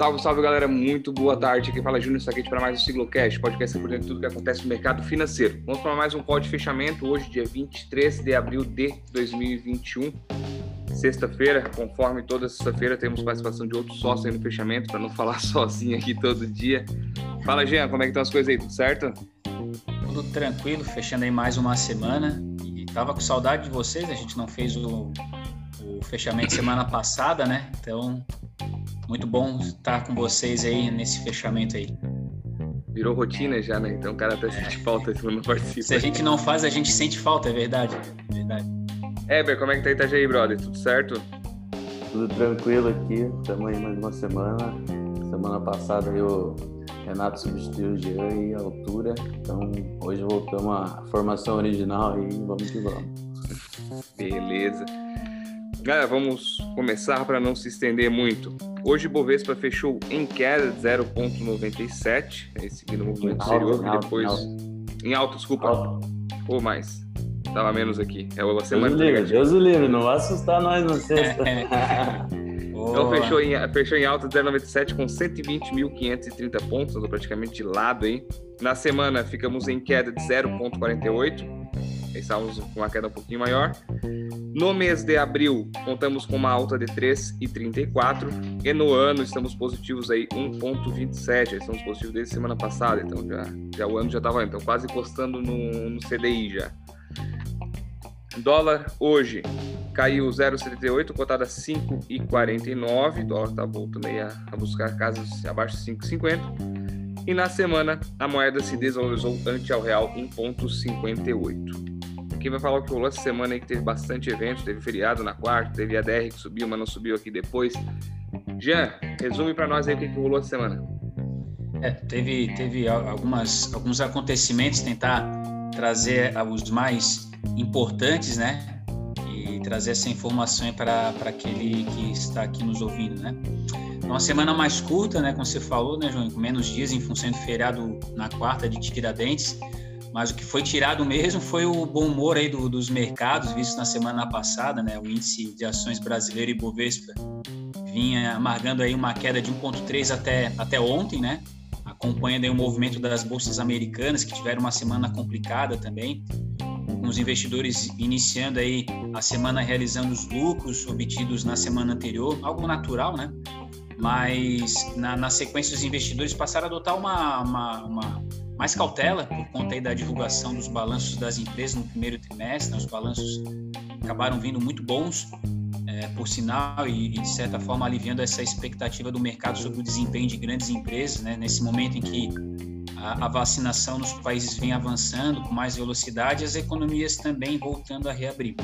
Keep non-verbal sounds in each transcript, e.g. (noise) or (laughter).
Salve, salve galera, muito boa tarde. Aqui fala Júnior Saquete para mais um Siglocast, podcast por dentro de tudo que acontece no mercado financeiro. Vamos para mais um de fechamento, hoje, dia 23 de abril de 2021, sexta-feira. Conforme toda sexta-feira, temos participação de outros sócios aí no fechamento, para não falar (laughs) sozinho aqui todo dia. Fala, Jean, como é que estão as coisas aí? Tudo certo? Tudo tranquilo, fechando aí mais uma semana. E tava com saudade de vocês, a gente não fez o, o fechamento semana passada, né? Então, muito bom estar com vocês aí nesse fechamento aí. Virou rotina já, né? Então o cara até é. sente falta quando não participa. Se a gente não faz, a gente sente falta, é verdade. É verdade. Eber, como é que tá Itajaí, brother? Tudo certo? Tudo tranquilo aqui. Estamos aí mais uma semana. Semana passada o Renato substituiu o Jean e a altura. Então hoje voltamos à formação original e vamos que vamos. Beleza. Galera, vamos começar para não se estender muito. Hoje o Bovespa fechou em queda de 0,97, seguindo o movimento anterior, que depois. Alto. Em alto, desculpa. Alto. Ou mais. Tava menos aqui. É uma semana. Deus livre, Deus livre, não vai assustar nós na (laughs) sexta. então fechou em, fechou em alta de 0,97 com 120.530 pontos, andou praticamente de lado aí. Na semana ficamos em queda de 0,48 estávamos com uma queda um pouquinho maior. No mês de abril, contamos com uma alta de 3,34 e no ano estamos positivos aí 1,27. Estamos positivos desde semana passada, então já, já o ano já estava então quase encostando no, no CDI já. Dólar hoje caiu 0,78, cotada 5,49. O dólar está voltando aí a, a buscar casas abaixo de 5,50. E na semana, a moeda se desvalorizou ante ao real 1,58. Quem vai falar o que rolou essa semana aí, que teve bastante evento, teve feriado na quarta, teve a DR que subiu, mas não subiu aqui depois. Jean, resume para nós aí o que, que rolou essa semana. É, teve, teve algumas, alguns acontecimentos, tentar trazer os mais importantes, né? E trazer essa informação para aquele que está aqui nos ouvindo, né? Uma semana mais curta, né? Como você falou, né, João? Com menos dias em função do feriado na quarta de Tiradentes mas o que foi tirado mesmo foi o bom humor aí do, dos mercados, visto na semana passada, né? O índice de ações brasileiro e Bovespa vinha amargando aí uma queda de 1,3 até, até ontem, né? Acompanhando aí o movimento das bolsas americanas, que tiveram uma semana complicada também, os investidores iniciando aí a semana realizando os lucros obtidos na semana anterior, algo natural, né? Mas na, na sequência os investidores passaram a adotar uma, uma, uma mais cautela por conta aí da divulgação dos balanços das empresas no primeiro trimestre. Né? Os balanços acabaram vindo muito bons, é, por sinal, e, e, de certa forma aliviando essa expectativa do mercado sobre o desempenho de grandes empresas, né? nesse momento em que a, a vacinação nos países vem avançando com mais velocidade, as economias também voltando a reabrir.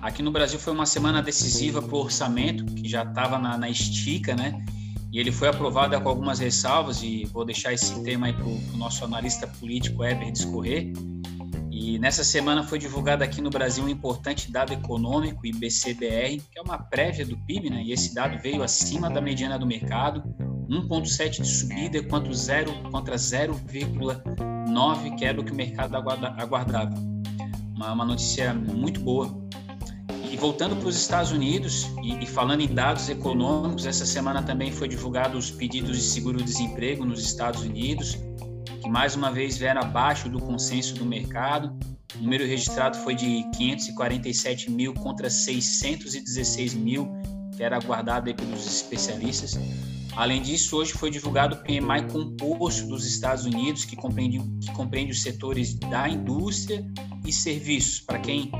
Aqui no Brasil foi uma semana decisiva para o orçamento, que já estava na, na estica, né? e ele foi aprovado com algumas ressalvas e vou deixar esse tema aí para o nosso analista político Eber discorrer. E nessa semana foi divulgado aqui no Brasil um importante dado econômico, IBCBR, que é uma prévia do PIB, né? E esse dado veio acima da mediana do mercado, 1,7 de subida quanto 0 contra 0,9, que era o que o mercado aguardava. Uma, uma notícia muito boa voltando para os Estados Unidos e, e, falando em dados econômicos, essa semana também foi divulgado os pedidos de seguro-desemprego nos Estados Unidos, que mais uma vez vieram abaixo do consenso do mercado. O número registrado foi de 547 mil contra 616 mil, que era aguardado pelos especialistas. Além disso, hoje foi divulgado o PMI composto dos Estados Unidos, que compreende, que compreende os setores da indústria e serviços. Para quem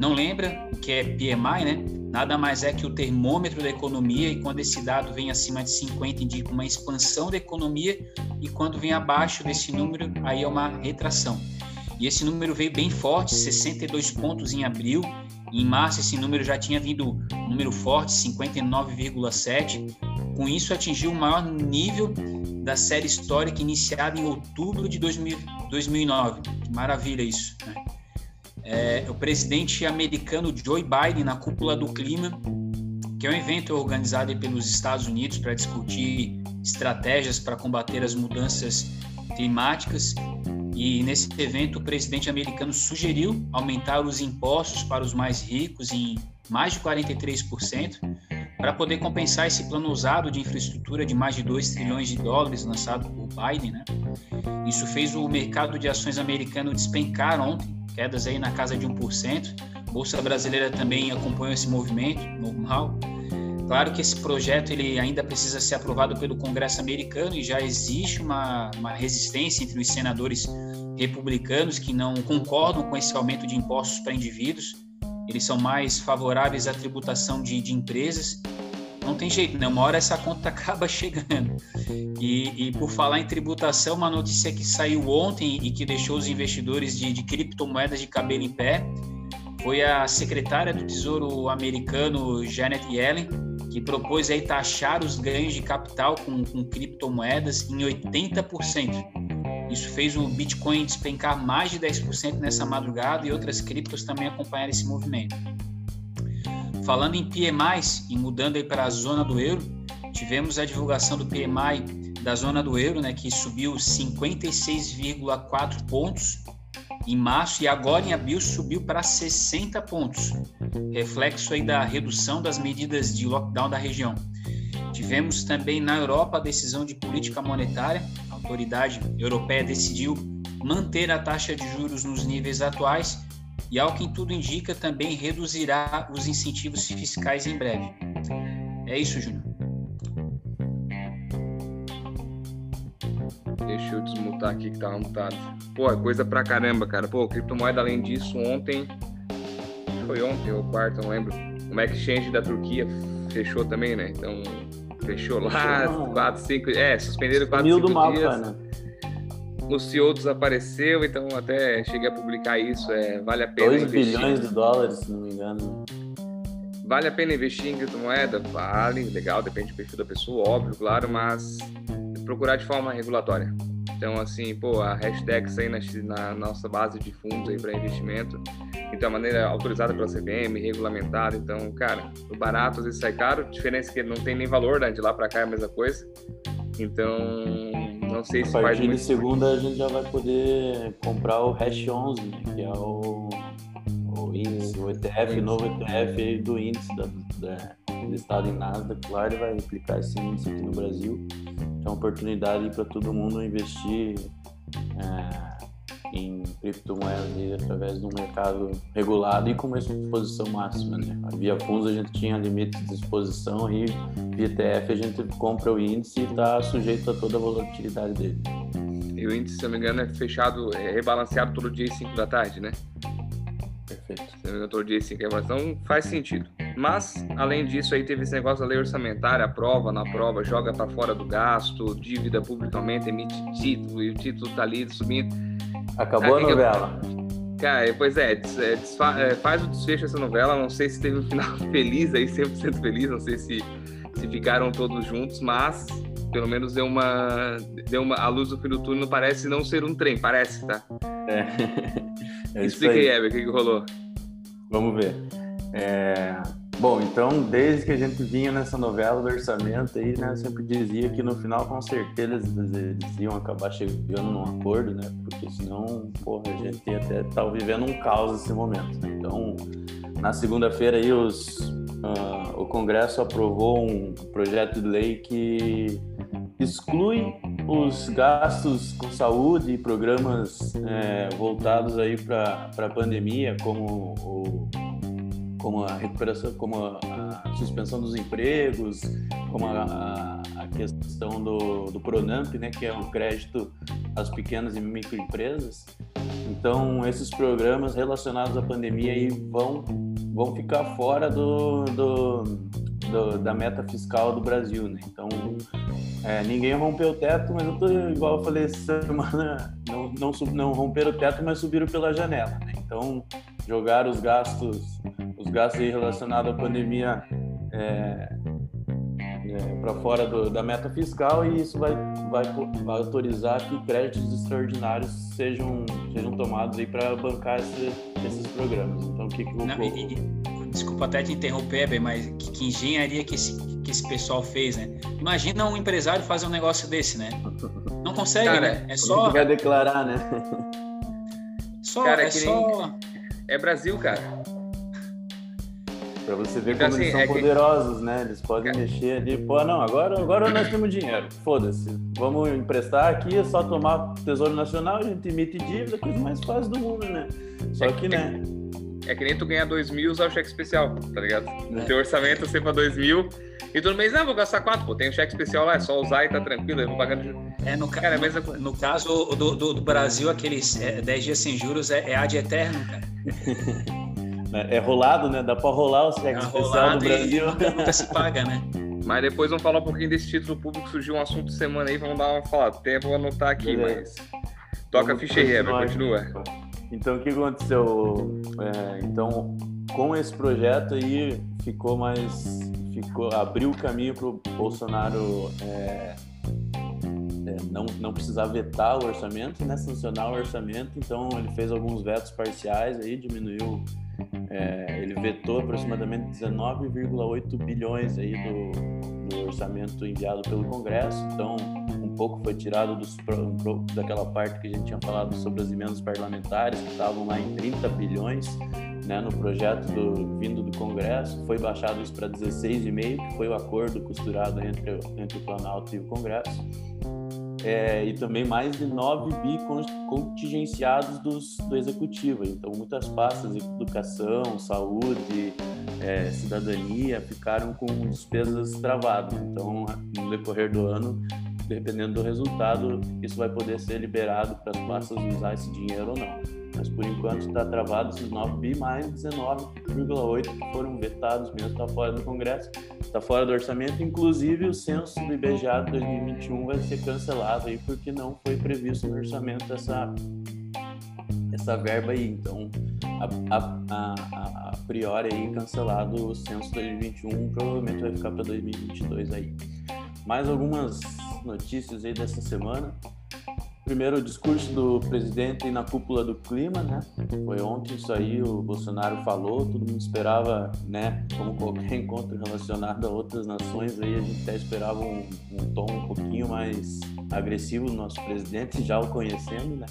não lembra que é PMI, né? Nada mais é que o termômetro da economia e quando esse dado vem acima de 50 indica uma expansão da economia e quando vem abaixo desse número aí é uma retração. E esse número veio bem forte, 62 pontos em abril. Em março esse número já tinha vindo um número forte, 59,7. Com isso atingiu o maior nível da série histórica iniciada em outubro de 2000, 2009. Que maravilha isso, né? É, o presidente americano Joe Biden na cúpula do clima, que é um evento organizado pelos Estados Unidos para discutir estratégias para combater as mudanças climáticas. E nesse evento, o presidente americano sugeriu aumentar os impostos para os mais ricos em mais de 43%, para poder compensar esse plano usado de infraestrutura de mais de 2 trilhões de dólares lançado por Biden. Né? Isso fez o mercado de ações americano despencar ontem, quedas aí na casa de 1%. Bolsa brasileira também acompanhou esse movimento, normal. Claro que esse projeto ele ainda precisa ser aprovado pelo Congresso americano e já existe uma, uma resistência entre os senadores republicanos que não concordam com esse aumento de impostos para indivíduos. Eles são mais favoráveis à tributação de, de empresas. Não tem jeito, né? Uma hora essa conta (laughs) acaba chegando. E, e, por falar em tributação, uma notícia que saiu ontem e que deixou os investidores de, de criptomoedas de cabelo em pé foi a secretária do Tesouro americano Janet Yellen, que propôs aí taxar os ganhos de capital com, com criptomoedas em 80%. Isso fez o Bitcoin despencar mais de 10% nessa madrugada e outras criptos também acompanharam esse movimento. Falando em PMIs e mudando aí para a zona do euro, tivemos a divulgação do PMI da zona do euro, né, que subiu 56,4 pontos em março e agora em abril subiu para 60 pontos, reflexo aí da redução das medidas de lockdown da região. Tivemos também na Europa a decisão de política monetária, a autoridade europeia decidiu manter a taxa de juros nos níveis atuais e, ao que tudo indica, também reduzirá os incentivos fiscais em breve. É isso, Júnior. Deixa eu desmutar aqui que tava mutado. Pô, é coisa pra caramba, cara. Pô, criptomoeda, além disso, ontem. Foi ontem ou quarta, não lembro. O exchange da Turquia fechou também, né? Então, fechou lá, 4, 5. É, suspenderam 4, 5 dias. Mapa, né? O CEO desapareceu, então até cheguei a publicar isso. É, vale a pena 2 investir. bilhões de dólares, se não me engano. Vale a pena investir em criptomoeda? Vale, legal, depende do perfil da pessoa, óbvio, claro, mas procurar de forma regulatória. Então, assim, pô, a hashtag aí na, na nossa base de fundos aí para investimento, então, a maneira autorizada pela CVM, regulamentada. Então, cara, o barato às vezes sai caro, diferença é que não tem nem valor, né? De lá para cá é a mesma coisa. Então, não sei se. A partir muito... de segunda a gente já vai poder comprar o Hash 11, né? que é o, o índice, o ETF, o novo ETF do índice da, da, listado em Nasdaq, claro, ele vai aplicar esse índice aqui no Brasil. É uma oportunidade para todo mundo investir é, em criptomoedas através de um mercado regulado e com uma exposição máxima. Né? Via fundos a gente tinha limites de exposição e via ETF a gente compra o índice e está sujeito a toda a volatilidade dele. E o índice, se não me engano, é fechado, é rebalanceado todo dia às 5 da tarde, né? Perfeito. Se não me engano, todo dia às 5 Então faz sentido. Mas, além disso, aí teve esse negócio da lei orçamentária, aprova, na prova, joga para fora do gasto, dívida publicamente, emite título, e o título tá ali subindo. Acabou a novela. Cara, pois é, é, é, faz o desfecho dessa novela, não sei se teve um final (laughs) feliz aí, 100% feliz, não sei se, se ficaram todos juntos, mas pelo menos deu uma, deu uma. A luz do fim do túnel parece não ser um trem, parece, tá? É. (laughs) é Explica aí, Heber, o que, que rolou? Vamos ver. É, Bom, então, desde que a gente vinha nessa novela do orçamento aí, né, eu sempre dizia que no final, com certeza, eles, iam acabar chegando num acordo, né, porque senão, porra, a gente ia até estar tá vivendo um caos nesse momento. Né? Então, na segunda-feira aí, os, uh, o Congresso aprovou um projeto de lei que exclui os gastos com saúde e programas é, voltados aí para a pandemia, como o como a recuperação, como a, a suspensão dos empregos, como a, a questão do, do Pronamp, né, que é o crédito às pequenas e microempresas. Então, esses programas relacionados à pandemia aí vão, vão ficar fora do, do, do da meta fiscal do Brasil. Né? Então, é, ninguém rompeu o teto, mas eu tô, igual eu falei essa semana, (laughs) não, não, não romperam o teto, mas subiram pela janela. Né? Então, jogar os gastos, os gastos relacionados à pandemia é, é, para fora do, da meta fiscal e isso vai, vai, vai, autorizar que créditos extraordinários sejam, sejam tomados aí para bancar esse, esses programas. Então, o que, que Não, e, Desculpa até te interromper, mas que, que engenharia que esse, que esse pessoal fez, né? Imagina um empresário fazer um negócio desse, né? Não consegue, Cara, né? É só. vai declarar, né? Só, Cara, é, é só. É Brasil, cara. Para você ver então, como assim, eles são é poderosos, que... né? Eles podem é. mexer ali, pô, não, agora, agora nós temos dinheiro, foda-se, vamos emprestar aqui, é só tomar Tesouro Nacional, a gente emite dívida, coisa mais fácil do mundo, né? Só é que, né? É que nem tu ganhar dois mil usar o cheque especial, tá ligado? No é. teu orçamento você pra dois mil e todo mês, não, vou gastar quatro, pô, tem um cheque especial lá, é só usar e tá tranquilo, eu vou pagando. É, no, cara, no, mesma... no caso do, do, do Brasil, aqueles é, 10 dias sem juros é, é ad eterno, cara. (laughs) É, é rolado, né? Dá pra rolar o cheque é especial do Brasil. Nunca se paga, né? (laughs) Mas depois vamos falar um pouquinho desse título público, surgiu um assunto semana aí, vamos dar uma falada. Até vou anotar aqui, Beleza. mas. Toca a ficha aí, continua. Então o que aconteceu? É, então, com esse projeto aí ficou mais. Ficou, abriu o caminho para o Bolsonaro é, é, não, não precisar vetar o orçamento, né? Sancionar o orçamento, então ele fez alguns vetos parciais aí, diminuiu é, ele vetou aproximadamente 19,8 bilhões aí do, do, orçamento enviado pelo Congresso. Então, um pouco foi tirado dos, daquela parte que a gente tinha falado sobre as emendas parlamentares, que estavam lá em 30 bilhões né, no projeto do, vindo do Congresso. Foi baixado isso para 16,5, que foi o acordo costurado entre, entre o Planalto e o Congresso é, e também mais de 9 bi contingenciados dos, do executivo. Então, muitas pastas educação, saúde, é, cidadania ficaram com despesas travadas. Então, no decorrer do ano, dependendo do resultado, isso vai poder ser liberado para as pastas usar esse dinheiro ou não mas por enquanto está travado esses 9 bi mais 19,8 que foram vetados mesmo, está fora do Congresso, está fora do orçamento, inclusive o censo do IBGA de 2021 vai ser cancelado aí porque não foi previsto no orçamento essa, essa verba aí, então a, a, a, a priori aí cancelado o censo 2021, provavelmente vai ficar para 2022 aí. Mais algumas notícias aí dessa semana. Primeiro, discurso do presidente na cúpula do clima, né? Foi ontem, isso aí o Bolsonaro falou, todo mundo esperava, né? Como qualquer (laughs) encontro relacionado a outras nações, aí a gente até esperava um, um tom um pouquinho mais agressivo do nosso presidente, já o conhecendo, né?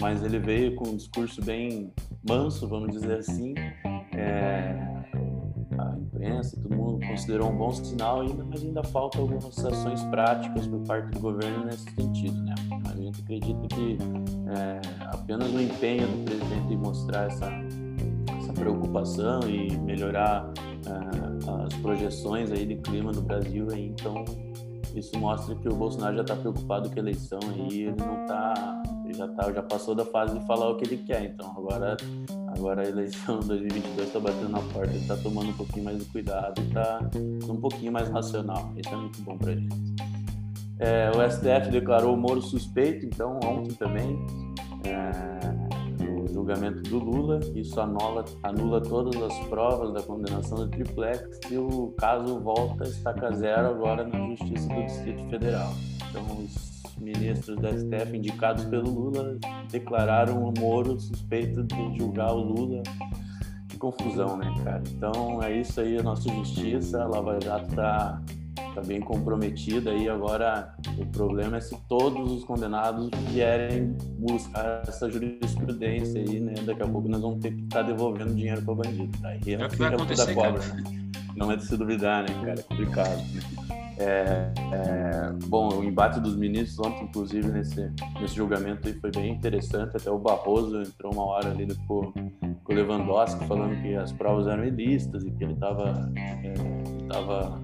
Mas ele veio com um discurso bem manso, vamos dizer assim. É, a imprensa, todo mundo considerou um bom sinal ainda, mas ainda falta algumas ações práticas por parte do governo nesse sentido, né? Gente acredita que é, apenas o empenho do presidente em mostrar essa, essa preocupação e melhorar é, as projeções aí de clima do Brasil, aí, então isso mostra que o Bolsonaro já está preocupado com a eleição aí, ele não está, já tá, já passou da fase de falar o que ele quer, então agora Agora a eleição 2022 está batendo na porta, ele está tomando um pouquinho mais de cuidado está um pouquinho mais racional. Isso é muito bom para gente. É, o STF declarou o Moro suspeito, então, ontem também, é, julgamento do Lula. Isso anula, anula todas as provas da condenação do triplex e o caso volta a estaca zero agora na Justiça do Distrito Federal. Então, os ministros da STF indicados pelo Lula declararam o Moro suspeito de julgar o Lula. Confusão, né, cara? Então é isso aí, a nossa justiça, a Lava Jato está tá bem comprometida e agora o problema é se todos os condenados vierem buscar essa jurisprudência aí, né? Daqui a pouco nós vamos ter que estar tá devolvendo dinheiro para o bandido. Aí é, é o que vai acontecer, cobra, né? Não é de se duvidar, né, cara? É complicado. Né? É, é, bom, o embate dos ministros ontem, inclusive, nesse, nesse julgamento aí foi bem interessante. Até o Barroso entrou uma hora ali com, com o Lewandowski falando que as provas eram ilícitas e que ele estava é, tava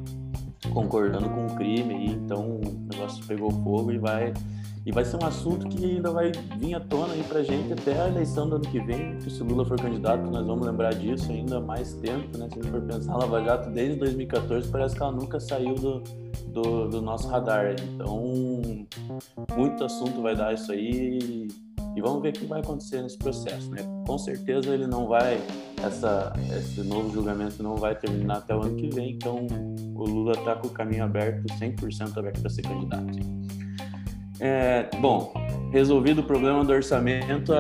concordando com o crime. E, então o negócio pegou fogo e vai e vai ser um assunto que ainda vai vir à tona aí pra gente até a eleição do ano que vem, que se o Lula for candidato, nós vamos lembrar disso ainda mais tempo, né? Se a gente for pensar, a Lava Jato desde 2014 parece que ela nunca saiu do, do, do nosso radar. Então, muito assunto vai dar isso aí e vamos ver o que vai acontecer nesse processo, né? Com certeza ele não vai, essa, esse novo julgamento não vai terminar até o ano que vem, então o Lula está com o caminho aberto, 100% aberto para ser candidato. É, bom, resolvido o problema do orçamento,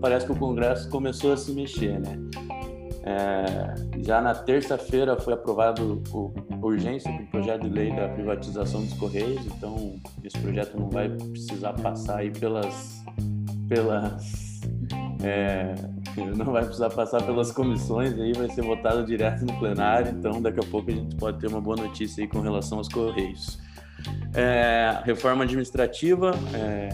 parece que o Congresso começou a se mexer, né? É, já na terça-feira foi aprovado o urgência do projeto de lei da privatização dos Correios, então esse projeto não vai precisar passar aí pelas, pelas, é, não vai precisar passar pelas comissões, aí vai ser votado direto no plenário, então daqui a pouco a gente pode ter uma boa notícia aí com relação aos Correios. É, reforma administrativa, é,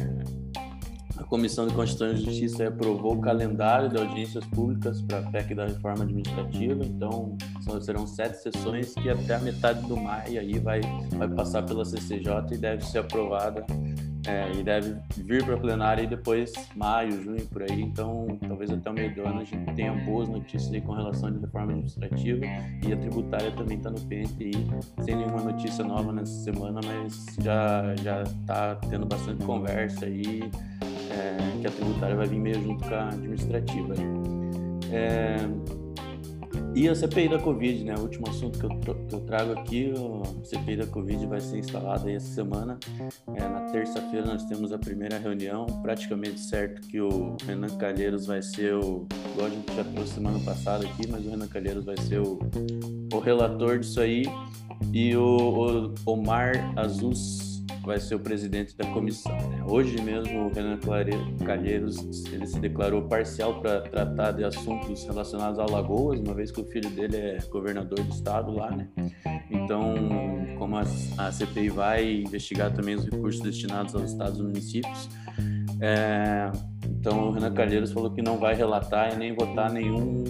a Comissão de Constituição e Justiça aprovou o calendário de audiências públicas para a PEC da reforma administrativa, então serão sete sessões que até a metade do maio aí vai, vai passar pela CCJ e deve ser aprovada é, e deve vir para plenária e depois maio, junho, por aí. Então, talvez até o meio do ano a gente tenha boas notícias aí com relação à reforma administrativa e a tributária também está no aí, sem nenhuma notícia nova nessa semana, mas já já está tendo bastante conversa aí é, que a tributária vai vir meio junto com a administrativa. É, e a CPI da Covid, né? O último assunto que eu, trago aqui, a CPI da Covid vai ser instalada essa semana. É, na terça-feira nós temos a primeira reunião, praticamente certo que o Renan Calheiros vai ser o, igual a gente já trouxe semana passada aqui, mas o Renan Calheiros vai ser o, o relator disso aí. E o, o Omar Azus vai ser o presidente da comissão. Né? Hoje mesmo o Renan Calheiros ele se declarou parcial para tratar de assuntos relacionados a Alagoas, uma vez que o filho dele é governador do estado lá, né? Então, como a, a CPI vai investigar também os recursos destinados aos estados e municípios, é, então o Renan Calheiros falou que não vai relatar e nem votar nenhum,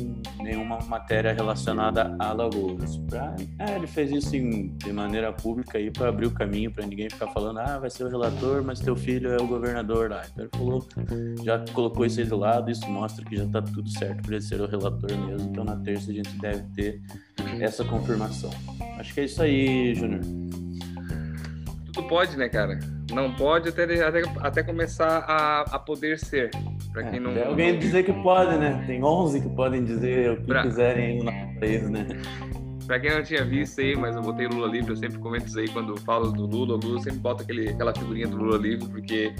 nenhuma matéria relacionada a Alagoas. Pra, é, ele fez isso em, de maneira pública aí para abrir o caminho para ninguém ficar falando, ah, vai ser o relator, mas teu filho é o governador lá. Então ele falou, já colocou isso aí do lado, isso mostra que já está tudo certo para ele ser o relator mesmo. Então na terça a gente deve ter essa confirmação. Acho que é isso aí, Júnior. Tudo pode, né, cara? Não pode até, até, até começar a, a poder ser. Pra é, quem não, tem alguém não... dizer que pode, né? Tem 11 que podem dizer o que pra... quiserem no nosso país, né? (laughs) Pra quem não tinha visto aí, mas eu botei Lula livre, eu sempre comento isso aí quando falo do Lula. O Lula sempre bota aquele, aquela figurinha do Lula livre, porque,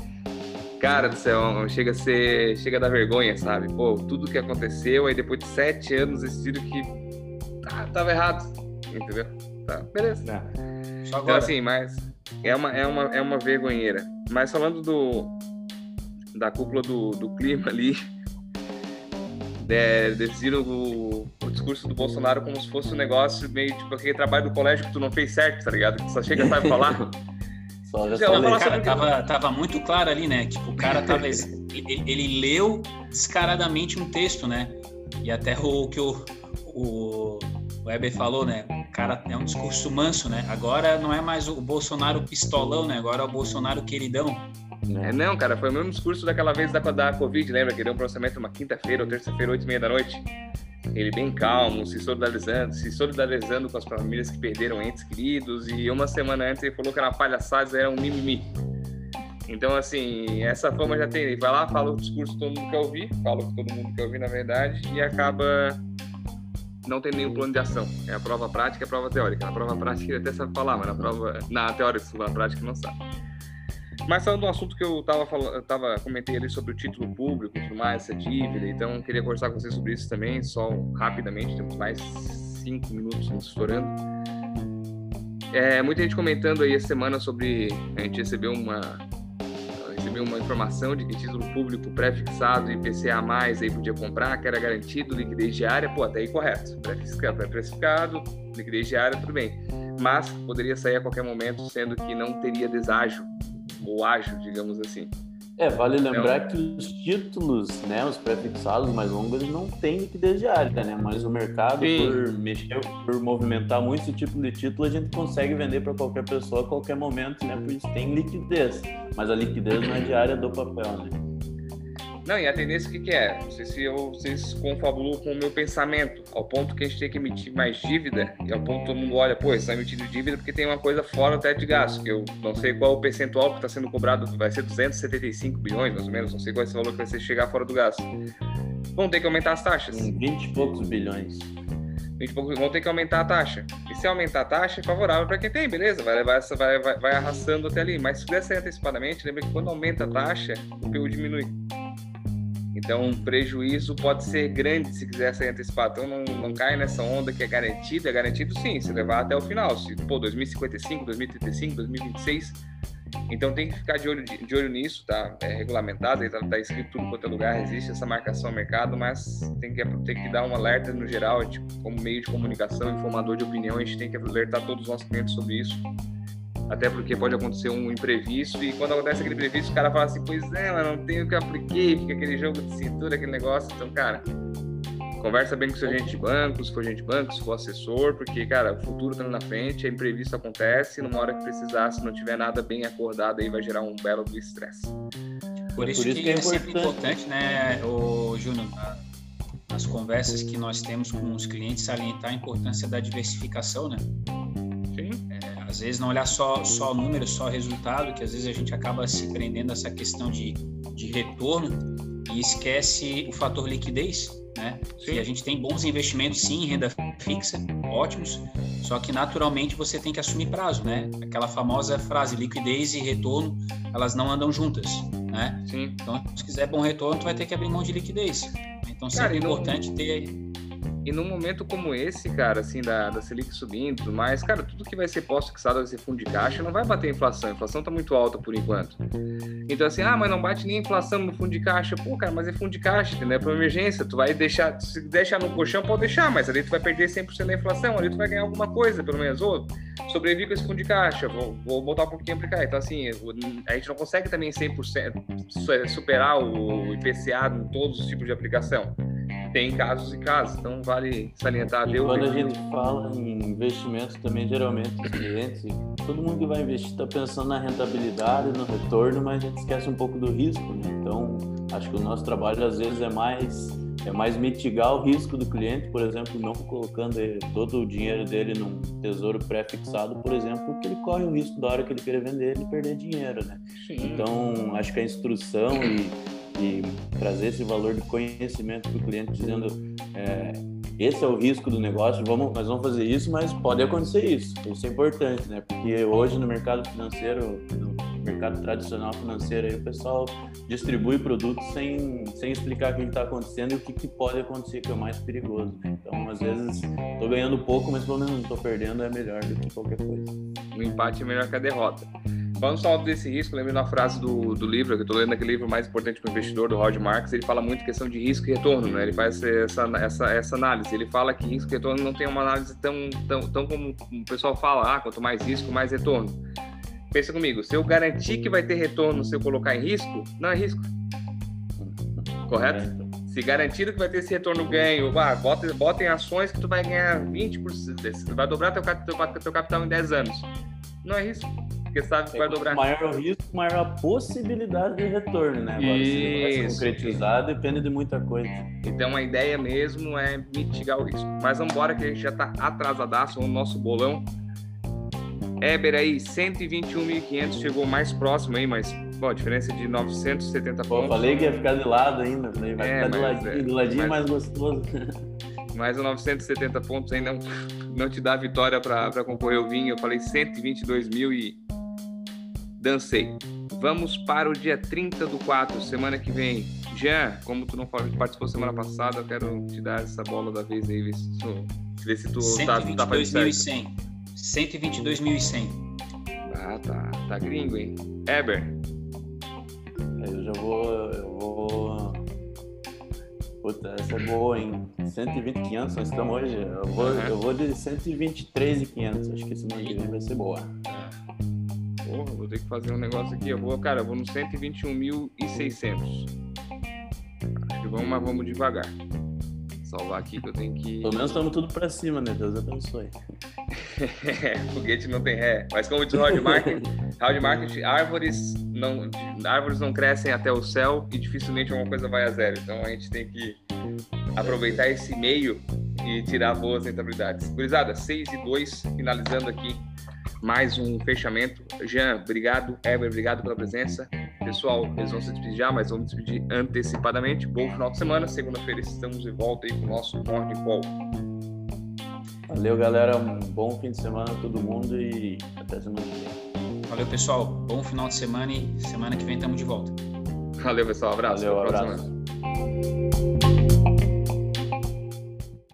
cara do céu, chega a ser. chega a dar vergonha, sabe? Pô, tudo que aconteceu, aí depois de sete anos decidiram que ah, tava errado. Entendeu? Tá, beleza. É. Então, assim, mas é uma, é uma, é uma vergonheira. Mas falando do, da cúpula do, do clima ali, (laughs) é, decidiram o, o, discurso do Bolsonaro como se fosse um negócio meio tipo aquele trabalho do colégio que tu não fez certo, tá ligado? Que só chega e sabe falar. (laughs) Só já falei. Cara, tava, tava muito claro ali, né? Tipo, o cara tava. ele, ele leu descaradamente um texto, né? E até o que o, o o Weber falou, né? O cara é um discurso manso, né? Agora não é mais o Bolsonaro pistolão, né? Agora é o Bolsonaro queridão. É, não, cara, foi o mesmo discurso daquela vez da, da Covid, lembra? Que deu um processamento uma quinta-feira ou terça-feira, oito e meia da noite. Ele bem calmo, se solidarizando, se solidarizando com as famílias que perderam entes queridos. E uma semana antes ele falou que era palhaçada, era um mimimi. Então, assim, essa fama já tem. Ele vai lá, fala o discurso que todo mundo quer ouvir, fala o que todo mundo quer ouvir, na verdade, e acaba não tem nenhum plano de ação. É a prova prática e a prova teórica. Na prova prática ele até sabe falar, mas na prova na teórica, na prática não sabe. Mas falando do assunto que eu estava falando, tava comentei ali sobre o título público, tudo mais, essa dívida, então queria conversar com vocês sobre isso também, só rapidamente, temos mais cinco minutos estourando. É, muita gente comentando aí essa semana sobre a gente recebeu uma recebi uma informação de que título público pré-fixado e PCA mais aí podia comprar, que era garantido liquidez diária, pô, até aí correto. Pré-precificado, liquidez diária, tudo bem. Mas poderia sair a qualquer momento, sendo que não teria deságio, ou ágio, digamos assim. É, vale lembrar então, que os títulos, né, os pré-fixados mais longos, eles não têm liquidez diária, né? Mas o mercado, sim. por mexer, por movimentar muito esse tipo de título, a gente consegue vender para qualquer pessoa a qualquer momento, né? Por isso tem liquidez. Mas a liquidez não é diária do papel, né? Não, e a tendência o que, que é? Não sei se eu, vocês confabulou com o meu pensamento, ao ponto que a gente tem que emitir mais dívida, e ao ponto que todo mundo olha, pô, está emitindo dívida porque tem uma coisa fora do teto de gasto, que eu não sei qual o percentual que está sendo cobrado, vai ser 275 bilhões, mais ou menos, não sei qual é esse valor que vai ser chegar fora do gasto. Vão ter que aumentar as taxas. 20 e poucos bilhões. 20 e poucos, vão ter que aumentar a taxa. E se aumentar a taxa, é favorável para quem tem, beleza, vai levar essa, vai, vai, vai arrastando até ali. Mas se sair antecipadamente, lembra que quando aumenta a taxa, o PU diminui. Então, o prejuízo pode ser grande se quiser sair antecipado. Então, não, não cai nessa onda que é garantido. É garantido sim, se levar até o final. Se, pô, 2055, 2035, 2026, Então tem que ficar de olho, de, de olho nisso, tá? É regulamentado, está tá escrito tudo quanto é lugar, existe essa marcação no mercado, mas tem que, tem que dar um alerta no geral, tipo, como meio de comunicação, informador de opinião, a gente tem que alertar todos os nossos clientes sobre isso. Até porque pode acontecer um imprevisto, e quando acontece aquele imprevisto, o cara fala assim, pois é, mas não tenho o que apliquei, fica aquele jogo de cintura, aquele negócio. Então, cara, Conversa bem com seu agente de banco, se for agente de banco, se for assessor, porque, cara, o futuro tá na frente, é imprevisto acontece, numa hora que precisar, se não tiver nada bem acordado, aí vai gerar um belo do estresse. Por isso, Por isso que, que, é, é sempre importante, né, o Júnior, nas conversas que nós temos com os clientes, salientar a importância da diversificação, né? Sim. Às vezes não olhar só, só número, só resultado, que às vezes a gente acaba se prendendo a essa questão de, de retorno e esquece o fator liquidez, né? E a gente tem bons investimentos sim em renda fixa, ótimos, só que naturalmente você tem que assumir prazo, né? Aquela famosa frase liquidez e retorno, elas não andam juntas, né? Sim. Então, se quiser bom retorno, tu vai ter que abrir mão de liquidez. Então, sempre é importante ter e num momento como esse, cara, assim, da, da Selic subindo e tudo mais, cara, tudo que vai ser pós-fixado vai ser fundo de caixa, não vai bater a inflação. A inflação tá muito alta por enquanto. Então, assim, ah, mas não bate nem inflação no fundo de caixa. Pô, cara, mas é fundo de caixa, entendeu? É pra emergência. Tu vai deixar, se deixar no colchão, pode deixar, mas ali tu vai perder 100% da inflação, ali tu vai ganhar alguma coisa, pelo menos. Ou sobreviver com esse fundo de caixa, vou, vou botar um pouquinho pra cá. Então, assim, a gente não consegue também 100% superar o IPCA em todos os tipos de aplicação tem casos e casos, então vale salientar. E quando a gente fala em investimentos também, geralmente os clientes, todo mundo que vai investir está pensando na rentabilidade, no retorno, mas a gente esquece um pouco do risco, né? Então, acho que o nosso trabalho às vezes é mais é mais mitigar o risco do cliente, por exemplo, não colocando todo o dinheiro dele num tesouro pré-fixado, por exemplo, porque ele corre o risco da hora que ele querer vender ele perder dinheiro, né? Sim. Então, acho que a instrução e e trazer esse valor de conhecimento para o cliente, dizendo é, esse é o risco do negócio, vamos, nós vamos fazer isso, mas pode acontecer isso. Isso é importante, né? Porque hoje no mercado financeiro, no mercado tradicional financeiro, aí, o pessoal distribui produtos sem, sem explicar o que está acontecendo e o que, que, pode acontecer, que é o mais perigoso. Né? Então, às vezes, estou ganhando pouco, mas pelo menos não estou perdendo, é melhor do que qualquer coisa. O empate é melhor que a derrota. Falando só desse risco, lembro da frase do, do livro, que eu estou lendo aquele livro mais importante para o investidor, do Rod Marks, ele fala muito questão de risco e retorno, né? Ele faz essa, essa, essa análise. Ele fala que risco e retorno não tem uma análise tão, tão, tão como o pessoal fala, ah, quanto mais risco, mais retorno. Pensa comigo, se eu garantir que vai ter retorno se eu colocar em risco, não é risco. Correto? Se garantir que vai ter esse retorno ganho, ah, bota, bota em ações que tu vai ganhar 20%, vai dobrar teu, teu, teu capital em 10 anos. Não é risco porque sabe que vai dobrar. Maior o risco, maior a possibilidade de retorno, né? Agora, Isso. se vai se concretizar, depende de muita coisa. Então, a ideia mesmo é mitigar o risco. Mas vamos embora que a gente já está atrasadaço no nosso bolão. Eber aí, 121.500, chegou mais próximo aí, mas bom, a diferença é de 970 Pô, pontos. Falei que ia ficar de lado ainda, falei, vai é, ficar do ladinho, é, do ladinho mas, mais gostoso. (laughs) Mas o 970 pontos aí não, não te dá vitória para concorrer ao vinho. Eu falei 122 mil e dancei. Vamos para o dia 30 do 4, semana que vem. Jean, como tu não participou semana passada, eu quero te dar essa bola da vez aí, ver se tu, ver se tu tá, tá fazendo certo. 122.100. Ah, tá. Tá gringo, hein? Eber. Eu já vou. Eu vou. Puta, essa é boa, hein? 120,500 nós estamos hoje. Eu vou, uhum. eu vou de 123,500. Acho que esse mês vai ser boa. Porra, vou ter que fazer um negócio aqui. Eu vou, cara, eu vou no 121.600. Acho que vamos, mas vamos devagar. Salvar aqui que eu tenho que. Pelo menos estamos tudo pra cima, né? Deus abençoe. (laughs) Foguete não tem ré. Mas como diz o Howard Market, Howard Market, árvores não, árvores não crescem até o céu e dificilmente alguma coisa vai a zero. Então a gente tem que aproveitar esse meio e tirar boas rentabilidades. Gurizada, 6 e 2, finalizando aqui mais um fechamento. Jean, obrigado. Ever, obrigado pela presença. Pessoal, eles vão se despedir já, mas vamos despedir antecipadamente. Bom final de semana. Segunda-feira estamos de volta aí com o nosso Morning Call. Valeu, galera. Um bom fim de semana a todo mundo e até semana que vem. Valeu, pessoal. Bom final de semana e semana que vem estamos de volta. Valeu, pessoal. Abraço. Valeu, abraço.